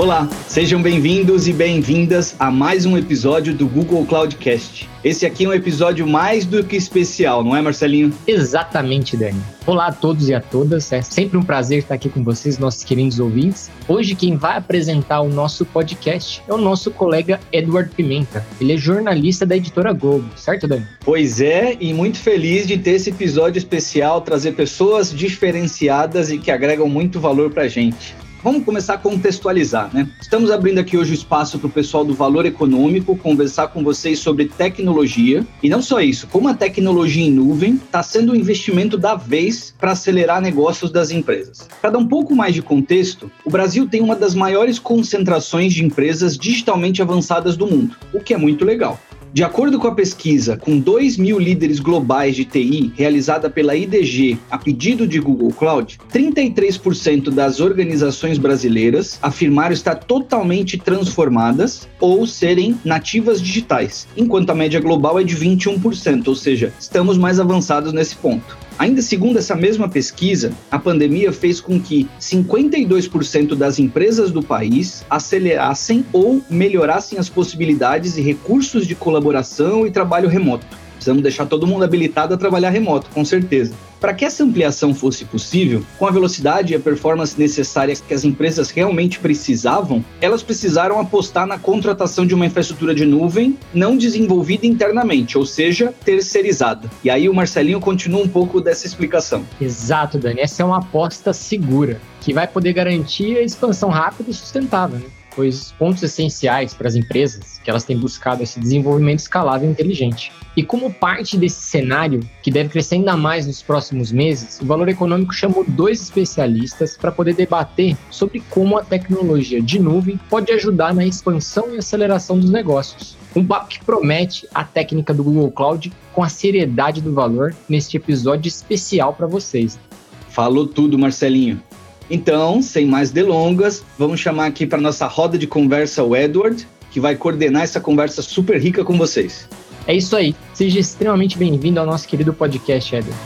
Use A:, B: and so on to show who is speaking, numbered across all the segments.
A: Olá, sejam bem-vindos e bem-vindas a mais um episódio do Google Cloudcast. Esse aqui é um episódio mais do que especial, não é, Marcelinho?
B: Exatamente, Dani. Olá a todos e a todas. É sempre um prazer estar aqui com vocês, nossos queridos ouvintes. Hoje quem vai apresentar o nosso podcast é o nosso colega Edward Pimenta. Ele é jornalista da editora Globo, certo, Dani?
A: Pois é, e muito feliz de ter esse episódio especial, trazer pessoas diferenciadas e que agregam muito valor pra gente. Vamos começar a contextualizar, né? Estamos abrindo aqui hoje o espaço para o pessoal do Valor Econômico conversar com vocês sobre tecnologia. E não só isso, como a tecnologia em nuvem está sendo um investimento da vez para acelerar negócios das empresas. Para dar um pouco mais de contexto, o Brasil tem uma das maiores concentrações de empresas digitalmente avançadas do mundo, o que é muito legal. De acordo com a pesquisa com 2 mil líderes globais de TI realizada pela IDG a pedido de Google Cloud, 33% das organizações brasileiras afirmaram estar totalmente transformadas ou serem nativas digitais, enquanto a média global é de 21%, ou seja, estamos mais avançados nesse ponto. Ainda segundo essa mesma pesquisa, a pandemia fez com que 52% das empresas do país acelerassem ou melhorassem as possibilidades e recursos de colaboração e trabalho remoto. Precisamos deixar todo mundo habilitado a trabalhar remoto, com certeza. Para que essa ampliação fosse possível, com a velocidade e a performance necessárias que as empresas realmente precisavam, elas precisaram apostar na contratação de uma infraestrutura de nuvem não desenvolvida internamente, ou seja, terceirizada. E aí o Marcelinho continua um pouco dessa explicação.
B: Exato, Dani. Essa é uma aposta segura que vai poder garantir a expansão rápida e sustentável. Né? pois pontos essenciais para as empresas que elas têm buscado esse desenvolvimento escalável e inteligente. E como parte desse cenário, que deve crescer ainda mais nos próximos meses, o Valor Econômico chamou dois especialistas para poder debater sobre como a tecnologia de nuvem pode ajudar na expansão e aceleração dos negócios. Um papo que promete a técnica do Google Cloud com a seriedade do valor neste episódio especial para vocês.
A: Falou tudo, Marcelinho. Então, sem mais delongas, vamos chamar aqui para nossa roda de conversa o Edward, que vai coordenar essa conversa super rica com vocês.
B: É isso aí. Seja extremamente bem-vindo ao nosso querido podcast, Edward.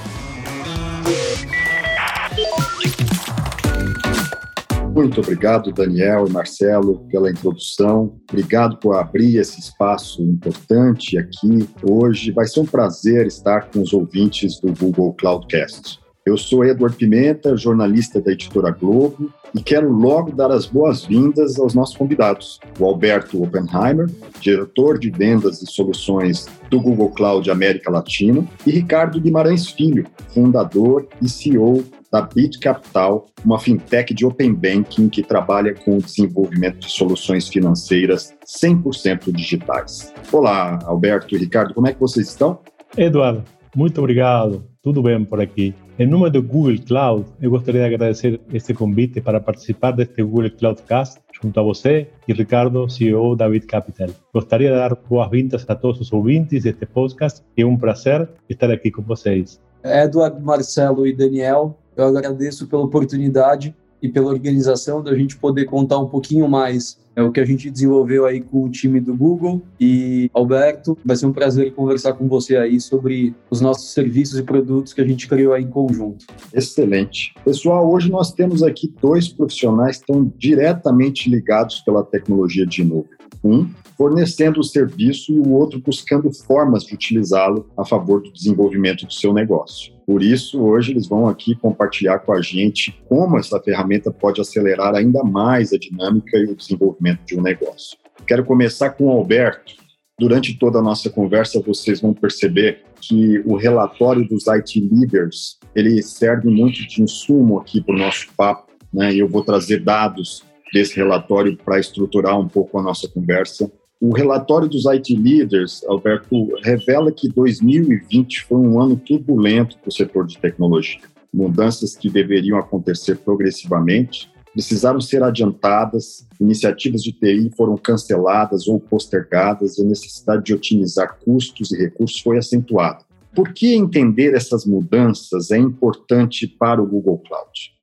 C: Muito obrigado, Daniel e Marcelo, pela introdução. Obrigado por abrir esse espaço importante aqui hoje. Vai ser um prazer estar com os ouvintes do Google Cloudcast. Eu sou Edward Pimenta, jornalista da editora Globo, e quero logo dar as boas-vindas aos nossos convidados: o Alberto Oppenheimer, diretor de vendas e soluções do Google Cloud América Latina, e Ricardo Guimarães Filho, fundador e CEO da Bit Capital, uma fintech de open banking que trabalha com o desenvolvimento de soluções financeiras 100% digitais. Olá, Alberto e Ricardo, como é que vocês estão?
D: Eduardo, muito obrigado. Tudo bem por aqui. Em nome do Google Cloud, eu gostaria de agradecer este convite para participar deste Google Cloudcast junto a você e Ricardo, CEO da Bit Capital. Gostaria de dar boas-vindas a todos os ouvintes deste podcast é um prazer estar aqui com vocês.
E: Eduardo, Marcelo e Daniel, eu agradeço pela oportunidade e pela organização da gente poder contar um pouquinho mais é o que a gente desenvolveu aí com o time do Google. E Alberto, vai ser um prazer conversar com você aí sobre os nossos serviços e produtos que a gente criou aí em conjunto.
C: Excelente. Pessoal, hoje nós temos aqui dois profissionais que estão diretamente ligados pela tecnologia de nuvem. Um fornecendo o serviço e o outro buscando formas de utilizá-lo a favor do desenvolvimento do seu negócio. Por isso, hoje eles vão aqui compartilhar com a gente como essa ferramenta pode acelerar ainda mais a dinâmica e o desenvolvimento de um negócio. Quero começar com o Alberto. Durante toda a nossa conversa, vocês vão perceber que o relatório dos IT Leaders ele serve muito de insumo aqui para o nosso papo, né? Eu vou trazer dados desse relatório para estruturar um pouco a nossa conversa. O relatório dos IT Leaders, Alberto, revela que 2020 foi um ano turbulento para o setor de tecnologia. Mudanças que deveriam acontecer progressivamente precisaram ser adiantadas, iniciativas de TI foram canceladas ou postergadas, e a necessidade de otimizar custos e recursos foi acentuada. Por que entender essas mudanças é importante para o Google Cloud?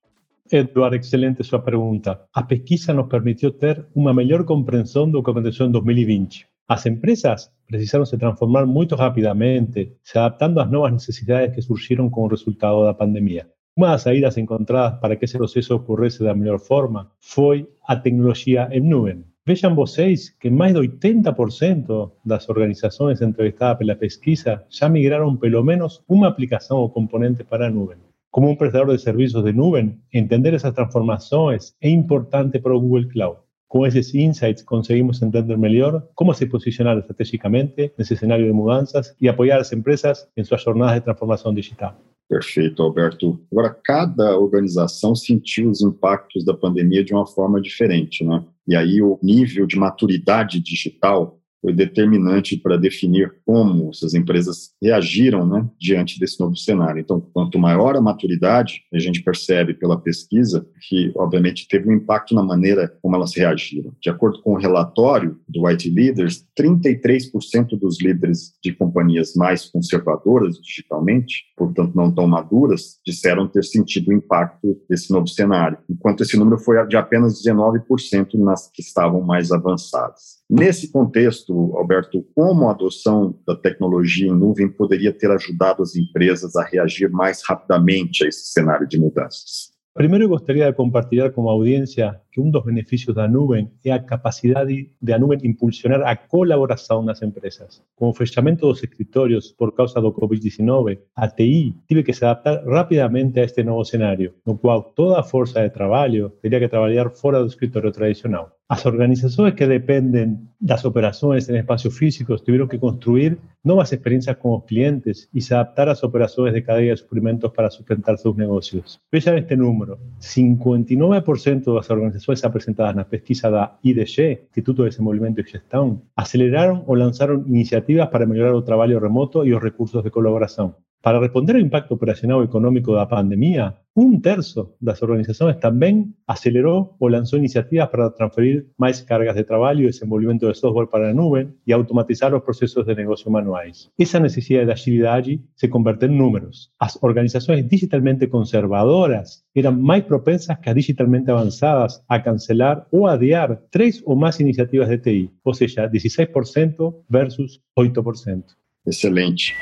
D: Eduardo, excelente sua pergunta. A pesquisa nos permitiu ter uma melhor compreensão do que aconteceu em 2020. As empresas precisaram se transformar muito rapidamente, se adaptando às novas necessidades que surgiram com o resultado da pandemia. Uma das saídas encontradas para que esse processo ocorresse da melhor forma foi a tecnologia em nuvem. Vejam vocês que mais de 80% das organizações entrevistadas pela pesquisa já migraram pelo menos uma aplicação ou componente para a nuvem. Como um prestador de serviços de nuvem, entender essas transformações é importante para o Google Cloud. Com esses insights conseguimos entender melhor como se posicionar estrategicamente nesse cenário de mudanças e apoiar as empresas em suas jornadas de transformação digital.
C: Perfeito, Alberto. Agora, cada organização sentiu os impactos da pandemia de uma forma diferente, né? E aí o nível de maturidade digital foi determinante para definir como essas empresas reagiram né, diante desse novo cenário. Então, quanto maior a maturidade, a gente percebe pela pesquisa que, obviamente, teve um impacto na maneira como elas reagiram. De acordo com o relatório do White Leaders, 33% dos líderes de companhias mais conservadoras digitalmente, portanto não tão maduras, disseram ter sentido o impacto desse novo cenário, enquanto esse número foi de apenas 19% nas que estavam mais avançadas. Nesse contexto, Alberto, como a adoção da tecnologia em nuvem poderia ter ajudado as empresas a reagir mais rapidamente a esse cenário de mudanças?
D: Primeiro, gostaria de compartilhar com a audiência que um dos benefícios da nuvem é a capacidade de a nuvem impulsionar a colaboração nas empresas. Com o fechamento dos escritórios por causa do Covid-19, a TI teve que se adaptar rapidamente a este novo cenário, no qual toda a força de trabalho teria que trabalhar fora do escritório tradicional. As organizações que dependem das operações em espaços físicos tiveram que construir novas experiências com os clientes e se adaptar às operações de cadeia de suprimentos para sustentar seus negócios. Vejam este número: 59% das organizações organizações apresentadas na pesquisa da IDG, Instituto de Desenvolvimento e Gestão, aceleraram ou lançaram iniciativas para melhorar o trabalho remoto e os recursos de colaboração. Para responder ao impacto operacional e econômico da pandemia, um terço das organizações também acelerou ou lançou iniciativas para transferir mais cargas de trabalho e desenvolvimento de software para a nuvem e automatizar os processos de negócio manuais. Essa necessidade de agilidade se converteu em números. As organizações digitalmente conservadoras eram mais propensas que as digitalmente avançadas a cancelar ou adiar três ou mais iniciativas de TI, ou seja, 16% versus 8%.
C: Excelente.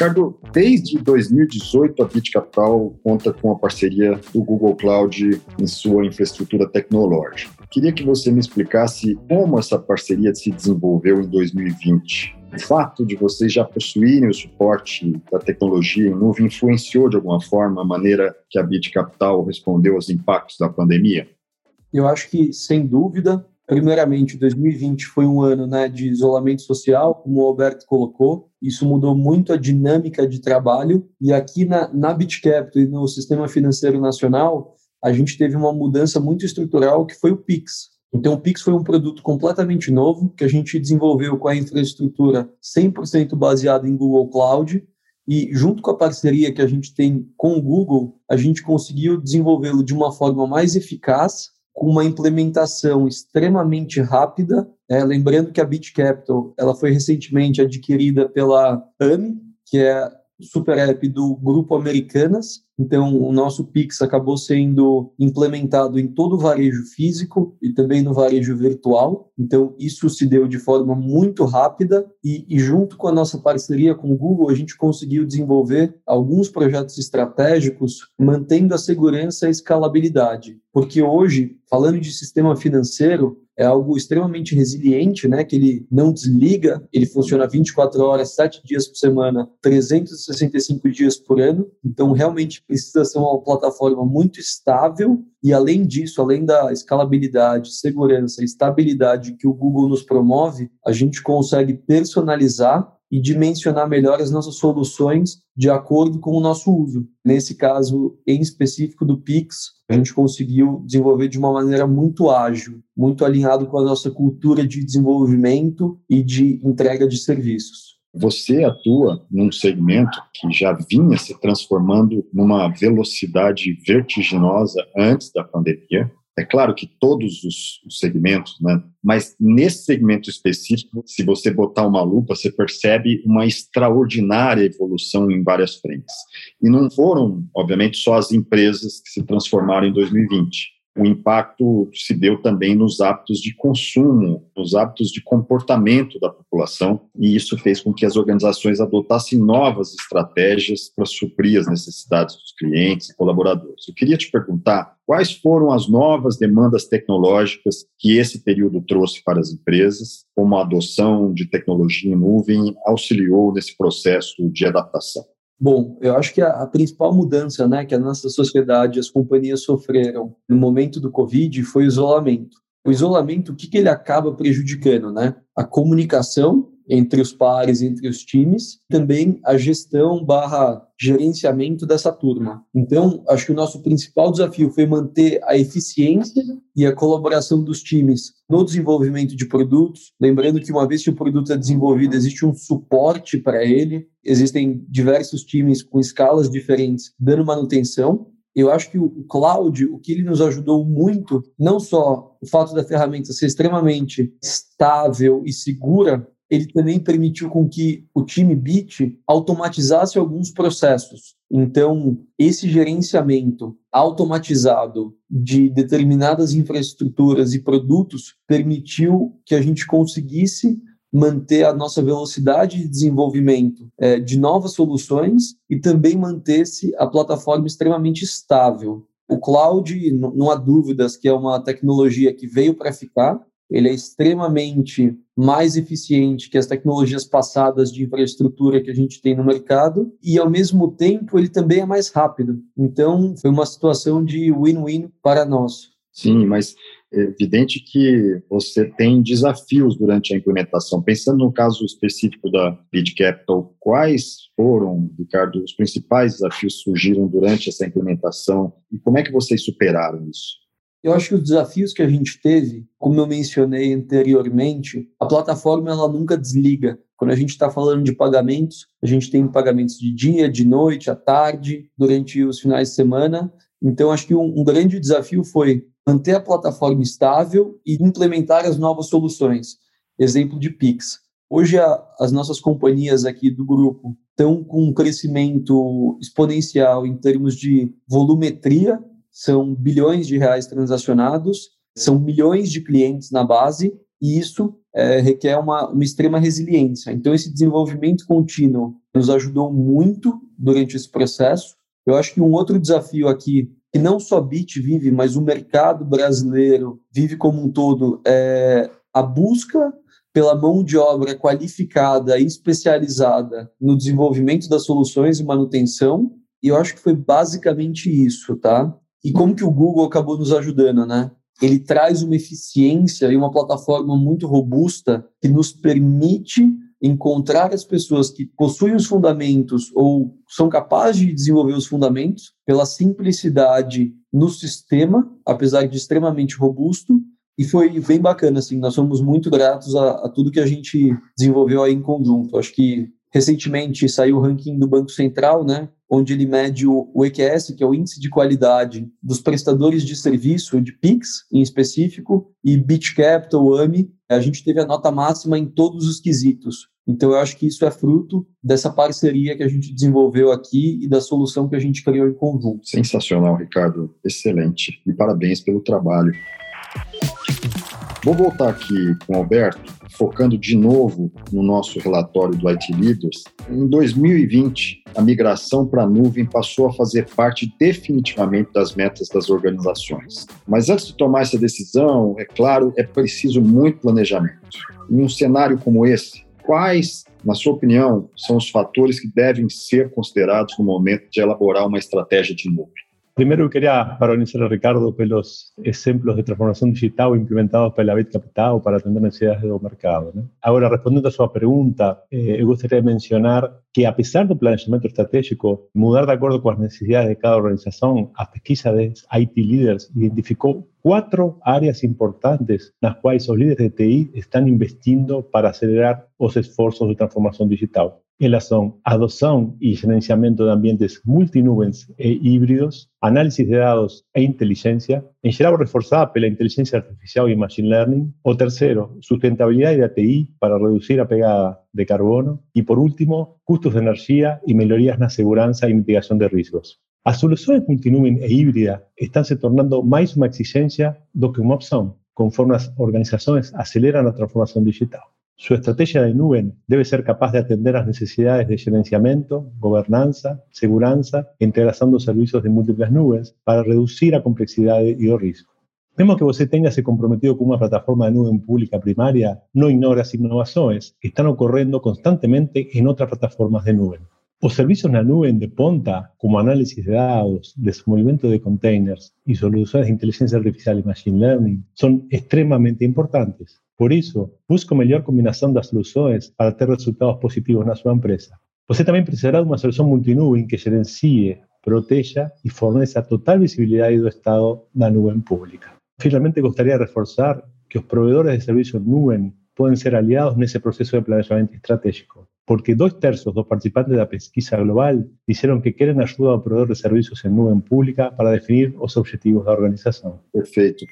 C: Ricardo, desde 2018 a Bit Capital conta com a parceria do Google Cloud em sua infraestrutura tecnológica. Queria que você me explicasse como essa parceria se desenvolveu em 2020. O fato de vocês já possuírem o suporte da tecnologia em nuvem influenciou de alguma forma a maneira que a Bit Capital respondeu aos impactos da pandemia?
E: Eu acho que, sem dúvida, Primeiramente, 2020 foi um ano né, de isolamento social, como o Alberto colocou. Isso mudou muito a dinâmica de trabalho. E aqui na, na BitCapital e no Sistema Financeiro Nacional, a gente teve uma mudança muito estrutural, que foi o PIX. Então, o Pix foi um produto completamente novo que a gente desenvolveu com a infraestrutura 100% baseada em Google Cloud. E, junto com a parceria que a gente tem com o Google, a gente conseguiu desenvolvê-lo de uma forma mais eficaz com uma implementação extremamente rápida. É, lembrando que a Bit Capital ela foi recentemente adquirida pela AMI, que é super app do Grupo Americanas. Então, o nosso Pix acabou sendo implementado em todo o varejo físico e também no varejo virtual. Então, isso se deu de forma muito rápida e, e, junto com a nossa parceria com o Google, a gente conseguiu desenvolver alguns projetos estratégicos, mantendo a segurança e a escalabilidade. Porque hoje, falando de sistema financeiro, é algo extremamente resiliente, né? Que ele não desliga, ele funciona 24 horas, 7 dias por semana, 365 dias por ano. Então, realmente precisa ser uma plataforma muito estável e, além disso, além da escalabilidade, segurança e estabilidade que o Google nos promove, a gente consegue personalizar e dimensionar melhor as nossas soluções de acordo com o nosso uso. Nesse caso em específico do Pix, a gente conseguiu desenvolver de uma maneira muito ágil, muito alinhado com a nossa cultura de desenvolvimento e de entrega de serviços.
C: Você atua num segmento que já vinha se transformando numa velocidade vertiginosa antes da pandemia, é claro que todos os, segmentos, né? mas nesse segmento específico, se você botar uma lupa, você percebe uma extraordinária evolução em várias frentes. E não foram, obviamente, só as empresas que se transformaram em 2020. O impacto se deu também nos hábitos de consumo, nos hábitos de comportamento da população, e isso fez com que as organizações adotassem novas estratégias para suprir as necessidades dos clientes e colaboradores. Eu queria te perguntar quais foram as novas demandas tecnológicas que esse período trouxe para as empresas, como a adoção de tecnologia em nuvem auxiliou nesse processo de adaptação.
E: Bom, eu acho que a, a, principal mudança né, que a nossa sociedade as companhias sofreram no momento do Covid foi o isolamento. O isolamento, o que, que ele acaba prejudicando? Né? A comunicação entre os pares, entre os times, também a gestão barra gerenciamento dessa turma. Então, acho que o nosso principal desafio foi manter a eficiência e a colaboração dos times no desenvolvimento de produtos. Lembrando que uma vez que o produto é desenvolvido, existe um suporte para ele, existem diversos times com escalas diferentes dando manutenção. Eu acho que o cloud, o que ele nos ajudou muito, não só o fato da ferramenta ser extremamente estável e segura ele também permitiu com que o time Bit automatizasse alguns processos. Então, esse gerenciamento automatizado de determinadas infraestruturas e produtos permitiu que a gente conseguisse manter a nossa velocidade de desenvolvimento é, de novas soluções e também manter-se a plataforma extremamente estável. O cloud, não há dúvidas que é uma tecnologia que veio para ficar, ele é extremamente mais eficiente que as tecnologias passadas de infraestrutura que a gente tem no mercado e ao mesmo tempo ele também é mais rápido. Então, foi uma situação de win-win para nós.
C: Sim, mas é evidente que você tem desafios durante a implementação. Pensando no caso específico da Bid Capital, quais foram, Ricardo, os principais desafios que surgiram durante essa implementação e como é que vocês superaram isso?
E: Eu acho que os desafios que a gente teve, como eu mencionei anteriormente, a plataforma ela nunca desliga. Quando a gente está falando de pagamentos, a gente tem pagamentos de dia, de noite, à tarde, durante os finais de semana. Então, acho que um, um grande desafio foi manter a plataforma estável e implementar as novas soluções. Exemplo de Pix. Hoje, a, as nossas companhias aqui do grupo estão com um crescimento exponencial em termos de volumetria são bilhões de reais transacionados, são milhões de clientes na base, e isso é, requer uma, uma extrema resiliência. Então, esse desenvolvimento contínuo nos ajudou muito durante esse processo. Eu acho que um outro desafio aqui, que não só Bit vive, mas o mercado brasileiro vive como um todo, é a busca pela mão de obra qualificada e especializada no desenvolvimento das soluções e manutenção. E eu acho que foi basicamente isso, tá? E como que o Google acabou nos ajudando, né? Ele traz uma eficiência e uma plataforma muito robusta que nos permite encontrar as pessoas que possuem os fundamentos ou são capazes de desenvolver os fundamentos pela simplicidade no sistema, apesar de extremamente robusto, e foi bem bacana, assim, nós somos muito gratos a, a tudo que a gente desenvolveu aí em conjunto. Acho que recentemente saiu o ranking do Banco Central, né, onde ele mede o, EQS, que é o índice de qualidade dos prestadores de serviço, de PIX em específico, e Bit Capital, AMI, a gente teve a nota máxima em todos os quesitos. Então, eu acho que isso é fruto dessa parceria que a gente desenvolveu aqui e da solução que a gente criou em conjunto.
C: Sensacional, Ricardo. Excelente. E parabéns pelo trabalho. Vou voltar aqui com o Alberto, focando de novo no nosso relatório do IT Leaders. Em 2020, a migração para a nuvem passou a fazer parte definitivamente das metas das organizações. Mas antes de tomar essa decisão, é claro, é preciso muito planejamento. Em um cenário como esse, quais, na sua opinião, são os fatores que devem ser considerados no momento de elaborar uma estratégia de nuvem?
D: Primero quería parabenizar a Ricardo por los ejemplos de transformación digital implementados para la Bit Capital para atender necesidades del mercado. Ahora, respondiendo a su pregunta, eh, me gustaría mencionar que a pesar del planeamiento estratégico, mudar de acuerdo con las necesidades de cada organización, a pesquisa de IT Leaders identificó cuatro áreas importantes en las cuales los líderes de TI están investiendo para acelerar los esfuerzos de transformación digital. Elas son adopción y gerenciamiento de ambientes multinubes e híbridos, análisis de datos e inteligencia, en general reforzada la inteligencia artificial y machine learning, o tercero, sustentabilidad y ATI para reducir la pegada de carbono, y por último, costos de energía y mejorías en la seguridad y mitigación de riesgos. As soluções multinuvem e híbrida estão se tornando mais uma exigência do que uma opção, conforme as organizações aceleram a transformação digital. Su estrategia de nube debe ser capaz de atender las necesidades de gerenciamiento, gobernanza, seguridad e integración de servicios de múltiples nubes para reducir la complejidad y el riesgo. Vemos que usted tenga se comprometido con una plataforma de nube pública primaria, no ignora las innovaciones que están ocurriendo constantemente en otras plataformas de nube. Los servicios en la nube de ponta, como análisis de datos, desenvolvimiento de containers y soluciones de inteligencia artificial y machine learning, son extremadamente importantes. Por eso, busco mejor combinación de soluciones para tener resultados positivos en su empresa. Usted también precisará de una solución multinube que gerencie, proteja y fornezca total visibilidad del estado de la nube pública. Finalmente, gustaría reforzar que los proveedores de servicios nube pueden ser aliados en ese proceso de planeamiento estratégico, porque dos tercios de los participantes de la pesquisa global dijeron que quieren ayuda a proveedores de servicios en nube pública para definir los objetivos de la organización.
C: Perfecto.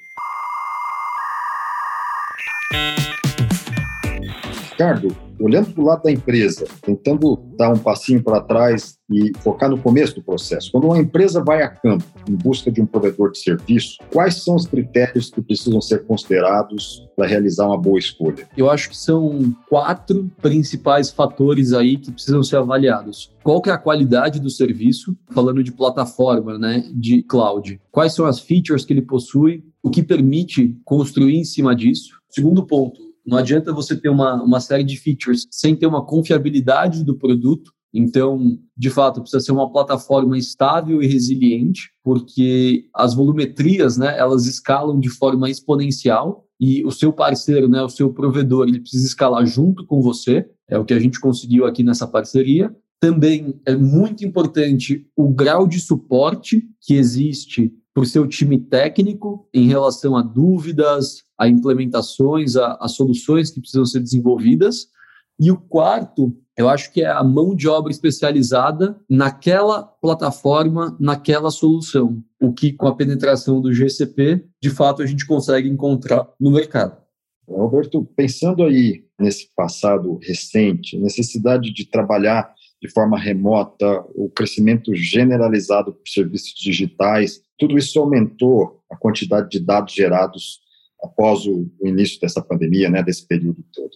C: Ricardo, olhando para o lado da empresa, tentando dar um passinho para trás e focar no começo do processo. Quando uma empresa vai a campo em busca de um provedor de serviço, quais são os critérios que precisam ser considerados para realizar uma boa escolha?
E: Eu acho que são quatro principais fatores aí que precisam ser avaliados. Qual que é a qualidade do serviço, falando de plataforma, né, de cloud? Quais são as features que ele possui? O que permite construir em cima disso? Segundo ponto, não adianta você ter uma, uma série de features sem ter uma confiabilidade do produto. Então, de fato, precisa ser uma plataforma estável e resiliente, porque as volumetrias, né, elas escalam de forma exponencial e o seu parceiro, né, o seu provedor, ele precisa escalar junto com você. É o que a gente conseguiu aqui nessa parceria. Também é muito importante o grau de suporte que existe para o seu time técnico em relação a dúvidas, a implementações, a, a soluções que precisam ser desenvolvidas. E o quarto, eu acho que é a mão de obra especializada naquela plataforma, naquela solução. O que, com a penetração do GCP, de fato, a gente consegue encontrar no mercado.
C: Roberto, pensando aí nesse passado recente, necessidade de trabalhar de forma remota, o crescimento generalizado por serviços digitais, tudo isso aumentou a quantidade de dados gerados após o, início dessa pandemia, né, desse período todo.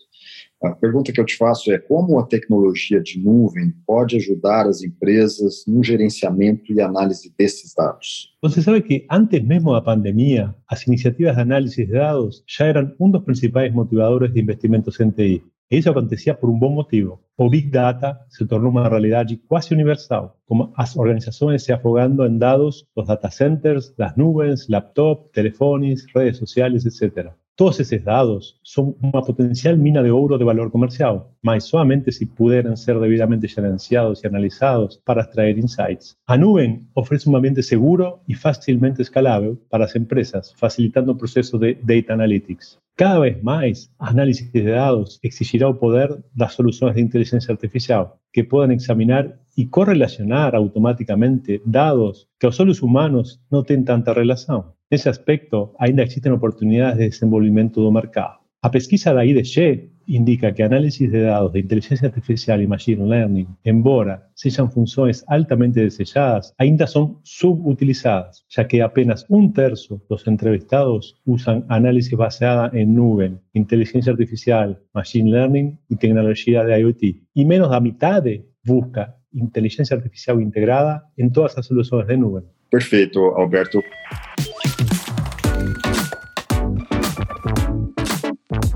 C: A pergunta que eu te faço é como a tecnologia de nuvem pode ajudar as empresas no gerenciamento e análise desses dados?
D: Você sabe que antes mesmo da pandemia, as iniciativas de análise de dados já eram um dos principais motivadores de investimentos em TI. Eso acontecía por un buen motivo. O Big Data se tornó una realidad casi universal, como las organizaciones se afogando en datos, los data centers, las nubes, laptops, telefones, redes sociales, etc. Todos esos datos son una potencial mina de oro de valor comercial, mas solamente si pudieran ser debidamente gerenciados y analizados para extraer insights. A nube ofrece un ambiente seguro y fácilmente escalable para las empresas, facilitando el proceso de data analytics. Cada vez más, análisis de datos exigirá el poder de las soluciones de inteligencia artificial que puedan examinar y correlacionar automáticamente datos que los solos humanos no tienen tanta relación. Nesse aspecto, ainda existen oportunidades de desenvolvimento do mercado. A pesquisa da IDG indica que análisis de dados de inteligência artificial e machine learning, embora sejam funções altamente desejadas, ainda são subutilizadas, já que apenas um terço dos entrevistados usam análise baseada em nuvem, inteligência artificial, machine learning e tecnologia de IoT, e menos da metade busca inteligência artificial integrada em todas as soluções de nuvem.
C: Perfeito, Alberto.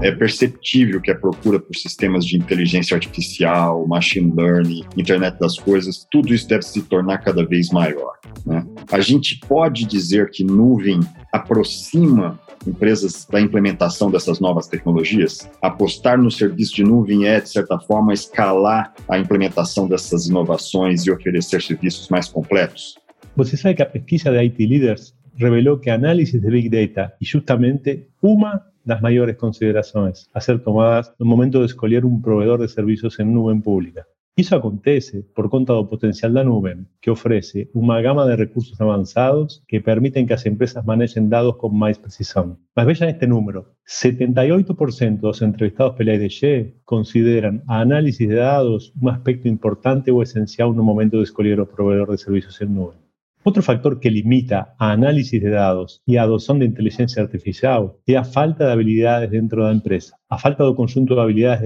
C: é perceptível que a procura por sistemas de inteligência artificial, machine learning, internet das coisas, tudo isso deve se tornar cada vez maior. Né? A gente pode dizer que nuvem aproxima empresas da implementação dessas novas tecnologias? Apostar no serviço de nuvem é, de certa forma, escalar a implementação dessas inovações e oferecer serviços mais completos?
D: Você sabe que a pesquisa da IT Leaders revelou que a análise de Big Data e justamente uma las mayores consideraciones a ser tomadas el momento de escoger un proveedor de servicios en nube pública. Eso acontece por conta do potencial la nube, que ofrece una gama de recursos avanzados que permiten que las empresas manejen datos con más precisión. Más vean este número, 78% de los entrevistados pela IDG consideran a análisis de datos un aspecto importante o esencial en un momento de escoger un proveedor de servicios en nube. Otro factor que limita a análisis de datos y a adopción de inteligencia artificial es a falta de habilidades dentro de la empresa. A falta de conjunto de habilidades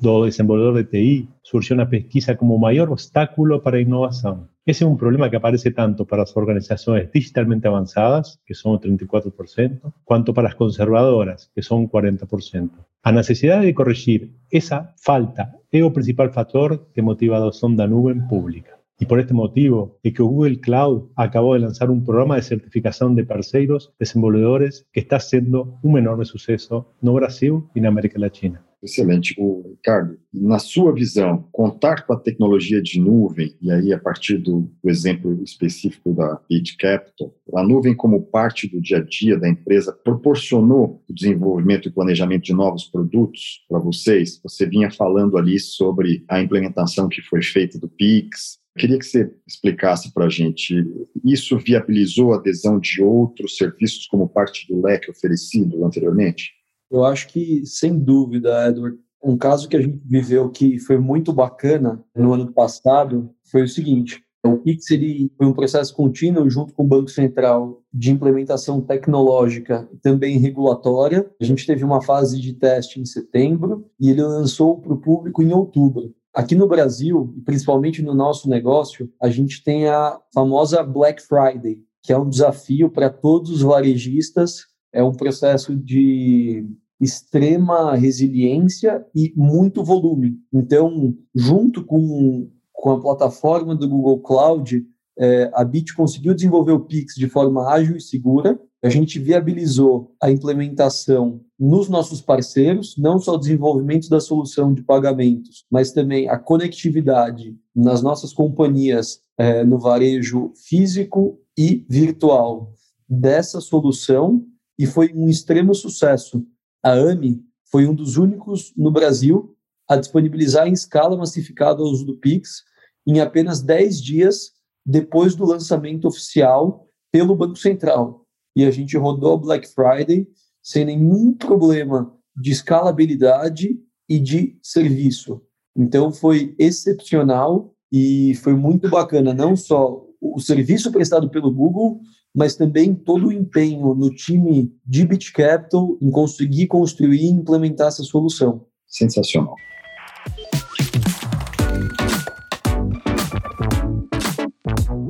D: do desenvolvedor de TI, surgió una pesquisa como mayor obstáculo para la innovación. Ese es un problema que aparece tanto para las organizaciones digitalmente avanzadas, que son 34%, cuanto para las conservadoras, que son 40%. A necesidad de corregir esa falta es el principal factor que motiva a adopción da nube pública. Y por este motivo es que Google Cloud acabó de lanzar un programa de certificación de parceiros desenvolvedores que está siendo un enorme suceso no Brasil y en América Latina.
C: Excelente. O Ricardo, na sua visão, contar com a tecnologia de nuvem, e aí a partir do, do exemplo específico da Bit Capital, a nuvem como parte do dia a dia da empresa proporcionou o desenvolvimento e planejamento de novos produtos para vocês? Você vinha falando ali sobre a implementação que foi feita do Pix, Queria que você explicasse para a gente, isso viabilizou a adesão de outros serviços como parte do leque oferecido anteriormente?
E: Eu acho que, sem dúvida, Edward, um caso que a gente viveu que foi muito bacana no ano passado foi o seguinte: o Pix ele foi um processo contínuo junto com o Banco Central de implementação tecnológica também regulatória. A gente teve uma fase de teste em setembro e ele lançou para o público em outubro. Aqui no Brasil, e principalmente no nosso negócio, a gente tem a famosa Black Friday, que é um desafio para todos os varejistas, é um processo de extrema resiliência e muito volume. Então, junto com, com a plataforma do Google Cloud, é, a Bit conseguiu desenvolver o Pix de forma ágil e segura. A gente viabilizou a implementação nos nossos parceiros, não só o desenvolvimento da solução de pagamentos, mas também a conectividade nas nossas companhias é, no varejo físico e virtual dessa solução e foi um extremo sucesso. A AMI foi um dos únicos no Brasil a disponibilizar em escala massificada o uso do Pix em apenas 10 dias depois do lançamento oficial pelo Banco Central. E a gente rodou Black Friday sem nenhum problema de escalabilidade e de serviço. Então foi excepcional e foi muito bacana, não só o serviço prestado pelo Google, mas também todo o empenho no time de Bit Capital em conseguir construir e implementar essa solução.
C: Sensacional.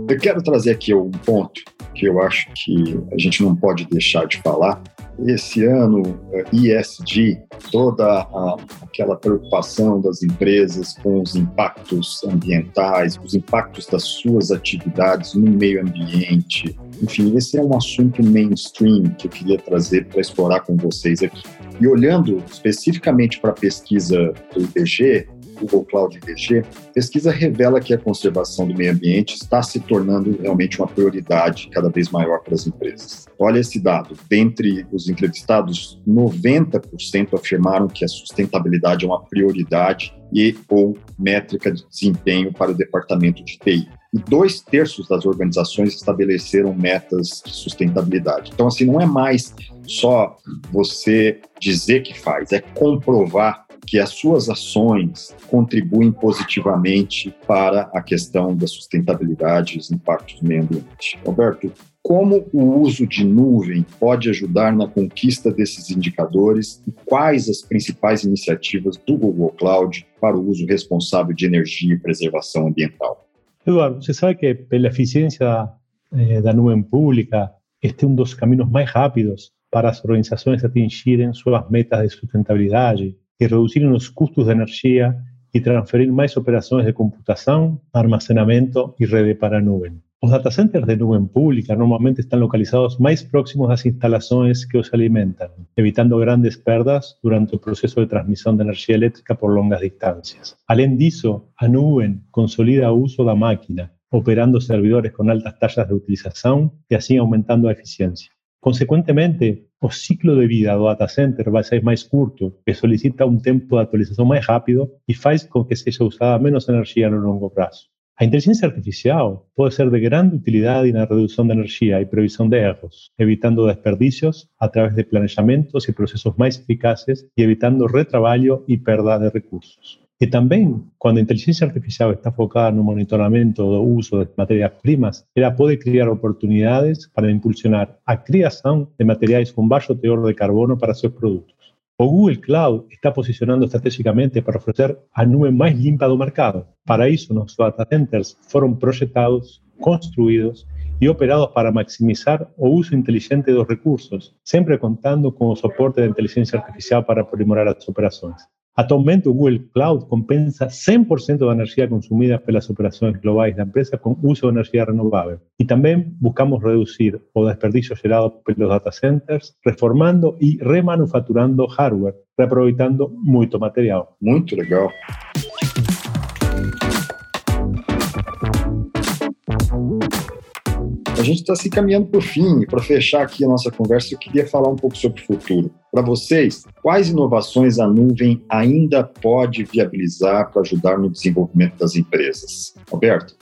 C: Eu quero trazer aqui um ponto que eu acho que a gente não pode deixar de falar. Esse ano, ESG, toda a, aquela preocupação das empresas com os impactos ambientais, os impactos das suas atividades no meio ambiente. Enfim, esse é um assunto mainstream que eu queria trazer para explorar com vocês aqui. E olhando especificamente para a pesquisa do IBG, Google Cloud IBG, pesquisa revela que a conservação do meio ambiente está se tornando realmente uma prioridade cada vez maior para as empresas. Olha esse dado: dentre os entrevistados, 90% afirmaram que a sustentabilidade é uma prioridade e ou métrica de desempenho para o departamento de TI. E dois terços das organizações estabeleceram metas de sustentabilidade. Então, assim, não é mais só você dizer que faz, é comprovar que as suas ações contribuem positivamente para a questão da sustentabilidade e os impactos do meio ambiente. Roberto, como o uso de nuvem pode ajudar na conquista desses indicadores e quais as principais iniciativas do Google Cloud para o uso responsável de energia e preservação ambiental?
D: Eduardo, você sabe que pela eficiência eh, da nuvem pública, este é um dos caminhos mais rápidos para as organizações atingirem suas metas de sustentabilidade y reducir los costos de energía y transferir más operaciones de computación, almacenamiento y redes para nube. Los data centers de nube pública normalmente están localizados más próximos a las instalaciones que os alimentan, evitando grandes pérdidas durante el proceso de transmisión de energía eléctrica por longas distancias. Além disso, a nube consolida el uso de la máquina, operando servidores con altas tallas de utilización y así aumentando la eficiencia. Consecuentemente, o ciclo de vida do data center vai ser mais curto, que solicita um tempo de atualização mais rápido e faz com que seja usada menos energia no longo prazo. A inteligência artificial pode ser de grande utilidade na redução de energia e previsão de erros, evitando desperdícios através de planejamentos e processos mais eficazes e evitando retrabalho e perda de recursos. Y también, cuando la inteligencia artificial está enfocada en un monitoramento do uso de materias primas, ela puede crear oportunidades para impulsionar a creación de materiales con bajo teor de carbono para sus productos. O Google Cloud está posicionando estratégicamente para ofrecer a nube más limpia del mercado. Para eso, los data centers fueron proyectados, construidos y operados para maximizar o uso inteligente de los recursos, siempre contando con el soporte de inteligencia artificial para aprimorar las operaciones. Actualmente, Google Cloud compensa 100% da energia consumida pelas operações globais da empresa com uso de energia renovável. E também buscamos reduzir o desperdício gerado pelos data centers, reformando e remanufaturando hardware, reaproveitando muito material.
C: Muito legal. Gente está se caminhando para o fim. Para fechar aqui a nossa conversa, eu queria falar um pouco sobre o futuro. Para vocês, quais inovações a nuvem ainda pode viabilizar para ajudar no desenvolvimento das empresas? Alberto?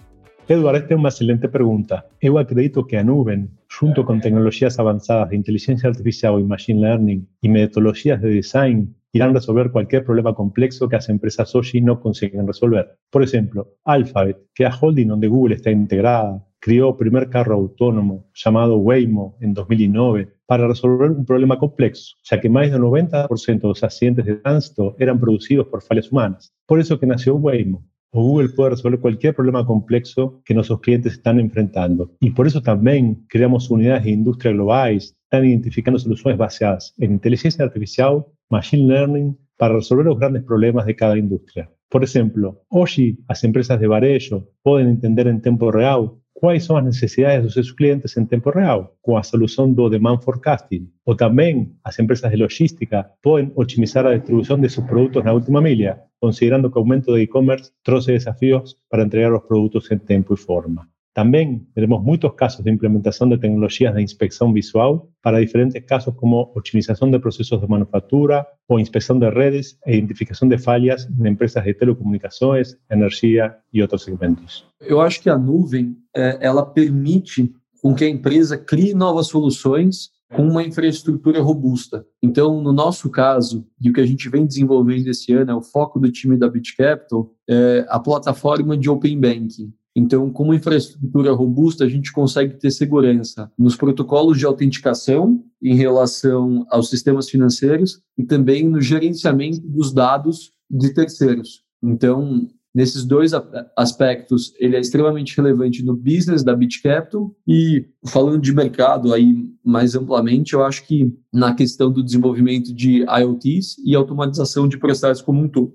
D: Eduardo, esta é uma excelente pergunta. Eu acredito que a nuvem, junto com tecnologias avançadas de inteligência artificial e machine learning e metodologias de design, irán resolver cualquier problema complejo que las empresas hoy no consiguen resolver. Por ejemplo, Alphabet, que a holding donde Google está integrada, creó primer carro autónomo llamado Waymo en 2009 para resolver un problema complejo, ya que más del 90% de los accidentes de tránsito eran producidos por fallas humanas. Por eso que nació Waymo. O Google puede resolver cualquier problema complejo que nuestros clientes están enfrentando. Y por eso también creamos unidades de industria globales, están identificando soluciones basadas en inteligencia artificial, machine learning, para resolver los grandes problemas de cada industria. Por ejemplo, hoy las empresas de varejo pueden entender en tiempo real quais são as necessidades dos seus clientes em tempo real, com a solução do Demand Forecasting. Ou também, as empresas de logística podem otimizar a distribuição de seus produtos na última milha, considerando que o aumento de e-commerce trouxe desafios para entregar os produtos em tempo e forma. También tenemos muchos casos de implementación de tecnologías de inspección visual para diferentes casos como optimización de procesos de manufactura o inspección de redes e identificación de falhas en empresas de telecomunicações, energia e outros segmentos.
E: Eu acho que a nuvem ela permite com que a empresa crie novas soluções com uma infraestrutura robusta. Então, no nosso caso, e o que a gente vem desenvolvendo esse ano é o foco do time da BitCapital, é a plataforma de Open Banking. Então, com uma infraestrutura robusta, a gente consegue ter segurança nos protocolos de autenticação em relação aos sistemas financeiros e também no gerenciamento dos dados de terceiros. Então, nesses dois aspectos, ele é extremamente relevante no business da BitCapital e falando de mercado aí mais amplamente, eu acho que na questão do desenvolvimento de IoTs e automatização de processos como um todo.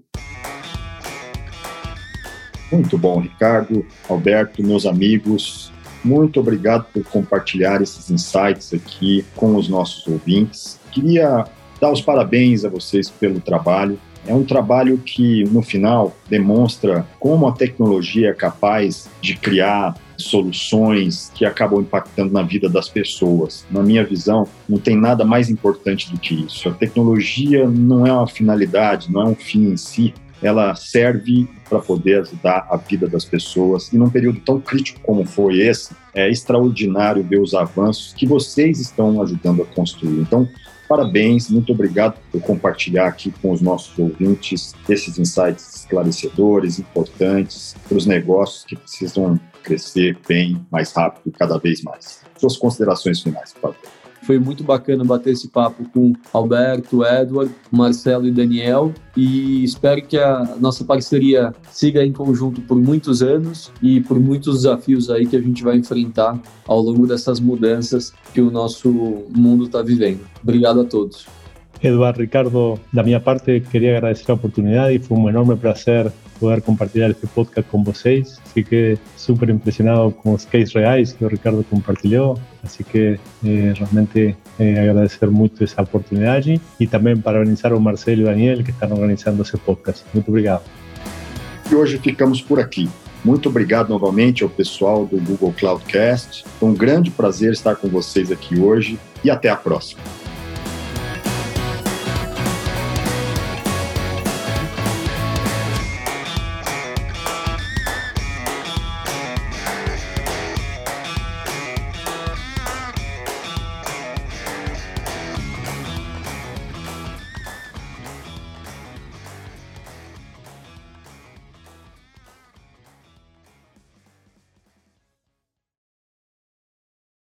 C: Muito bom, Ricardo, Alberto, meus amigos. Muito obrigado por compartilhar esses insights aqui com os nossos ouvintes. Queria dar os parabéns a vocês pelo trabalho. É um trabalho que, no final, demonstra como a tecnologia é capaz de criar soluções que acabam impactando na vida das pessoas. Na minha visão, não tem nada mais importante do que isso. A tecnologia não é uma finalidade, não é um fim em si, ela serve para poder ajudar a vida das pessoas. E num período tão crítico como foi esse, é extraordinário ver os avanços que vocês estão ajudando a construir. Então, parabéns, muito obrigado por compartilhar aqui com os nossos ouvintes esses insights esclarecedores, importantes para os negócios que precisam crescer bem, mais rápido, cada vez mais. Suas considerações finais, por favor.
E: Foi muito bacana bater esse papo com Alberto, Edward, Marcelo e Daniel e espero que a nossa parceria siga em conjunto por muitos anos e por muitos desafios aí que a gente vai enfrentar ao longo dessas mudanças que o nosso mundo está vivendo. Obrigado a todos.
D: Eduardo, Ricardo, da minha parte, queria agradecer a oportunidade e foi um enorme prazer poder compartilhar este podcast com vocês. Fiquei super impressionado com os cases reais que o Ricardo compartilhou, assim que eh, realmente eh, agradecer muito essa oportunidade e também parabenizar o Marcelo e o Daniel que estão organizando esse podcast. Muito obrigado.
C: E hoje ficamos por aqui. Muito obrigado novamente ao pessoal do Google Cloudcast. Foi um grande prazer estar com vocês aqui hoje e até a próxima.